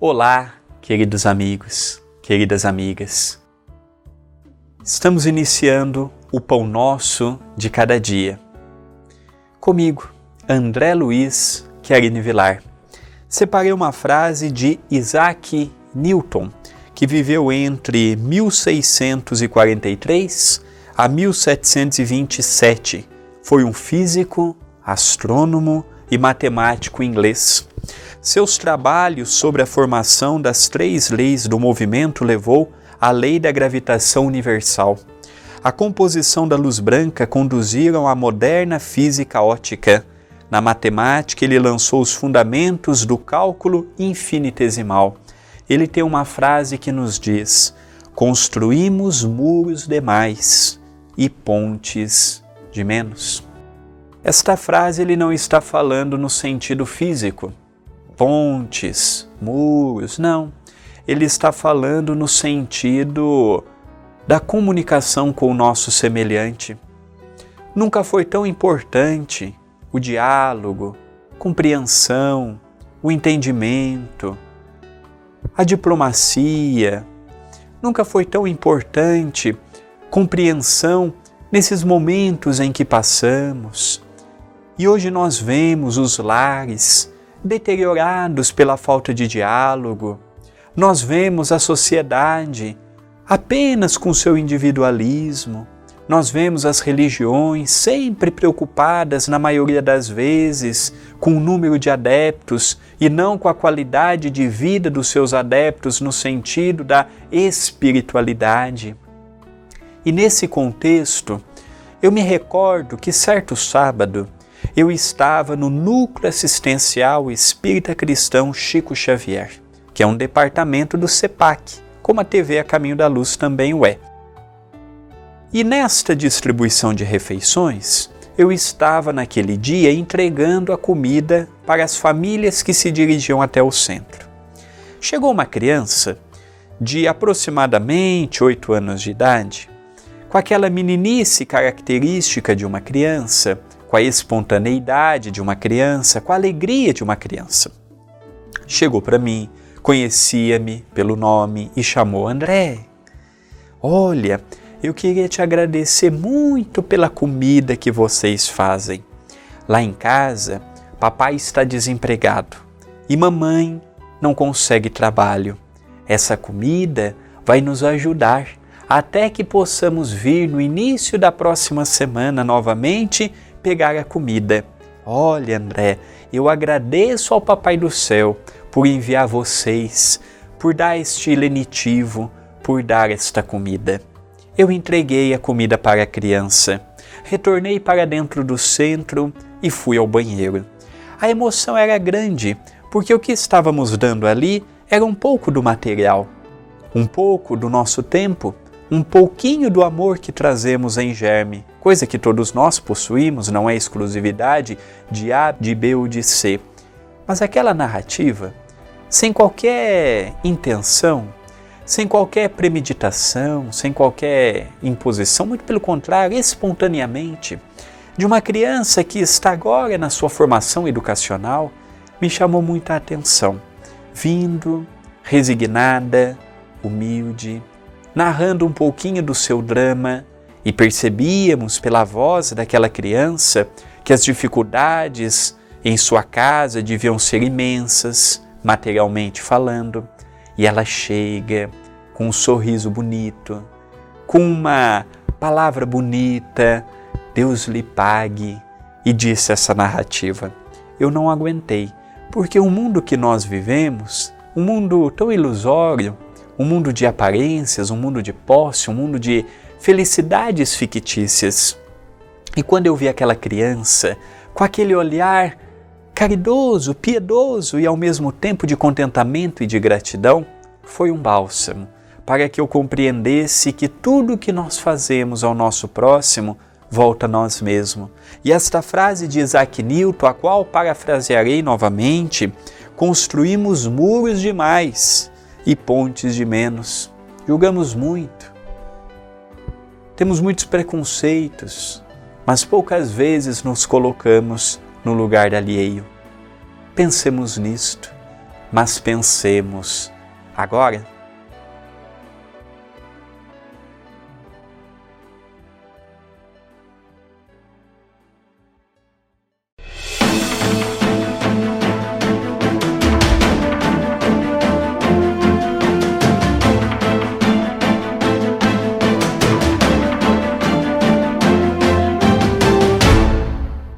Olá, queridos amigos, queridas amigas. Estamos iniciando o Pão Nosso de cada dia. Comigo, André Luiz Querine Vilar. Separei uma frase de Isaac Newton, que viveu entre 1643 a 1727. Foi um físico, astrônomo e matemático inglês. Seus trabalhos sobre a formação das três leis do movimento levou à lei da gravitação universal. A composição da luz branca conduziram à moderna física ótica. Na matemática, ele lançou os fundamentos do cálculo infinitesimal. Ele tem uma frase que nos diz: Construímos muros demais e pontes de menos. Esta frase ele não está falando no sentido físico, pontes, muros, não. Ele está falando no sentido da comunicação com o nosso semelhante. Nunca foi tão importante o diálogo, compreensão, o entendimento, a diplomacia. Nunca foi tão importante compreensão nesses momentos em que passamos. E hoje nós vemos os lares deteriorados pela falta de diálogo. Nós vemos a sociedade apenas com seu individualismo. Nós vemos as religiões sempre preocupadas, na maioria das vezes, com o número de adeptos e não com a qualidade de vida dos seus adeptos no sentido da espiritualidade. E nesse contexto, eu me recordo que certo sábado eu estava no Núcleo Assistencial Espírita Cristão Chico Xavier, que é um departamento do CEPAC, como a TV A Caminho da Luz também o é. E nesta distribuição de refeições, eu estava naquele dia entregando a comida para as famílias que se dirigiam até o centro. Chegou uma criança de aproximadamente oito anos de idade, com aquela meninice característica de uma criança, com a espontaneidade de uma criança, com a alegria de uma criança. Chegou para mim, conhecia-me pelo nome e chamou André. Olha, eu queria te agradecer muito pela comida que vocês fazem. Lá em casa, papai está desempregado e mamãe não consegue trabalho. Essa comida vai nos ajudar até que possamos vir no início da próxima semana novamente pegar a comida. Olha, André, eu agradeço ao Papai do Céu por enviar vocês, por dar este lenitivo, por dar esta comida. Eu entreguei a comida para a criança, retornei para dentro do centro e fui ao banheiro. A emoção era grande, porque o que estávamos dando ali era um pouco do material, um pouco do nosso tempo, um pouquinho do amor que trazemos em germe, coisa que todos nós possuímos, não é exclusividade de A, de B ou de C. Mas aquela narrativa, sem qualquer intenção, sem qualquer premeditação, sem qualquer imposição, muito pelo contrário, espontaneamente, de uma criança que está agora na sua formação educacional, me chamou muita atenção. Vindo, resignada, humilde, narrando um pouquinho do seu drama, e percebíamos pela voz daquela criança que as dificuldades em sua casa deviam ser imensas, materialmente falando, e ela chega com um sorriso bonito, com uma palavra bonita, Deus lhe pague, e disse essa narrativa. Eu não aguentei, porque o mundo que nós vivemos, um mundo tão ilusório, um mundo de aparências, um mundo de posse, um mundo de felicidades fictícias. E quando eu vi aquela criança com aquele olhar caridoso, piedoso e ao mesmo tempo de contentamento e de gratidão, foi um bálsamo para que eu compreendesse que tudo o que nós fazemos ao nosso próximo volta a nós mesmos. E esta frase de Isaac Newton, a qual parafrasearei novamente, construímos muros demais e pontes de menos. Julgamos muito. Temos muitos preconceitos, mas poucas vezes nos colocamos no lugar alheio. Pensemos nisto. mas pensemos. Agora,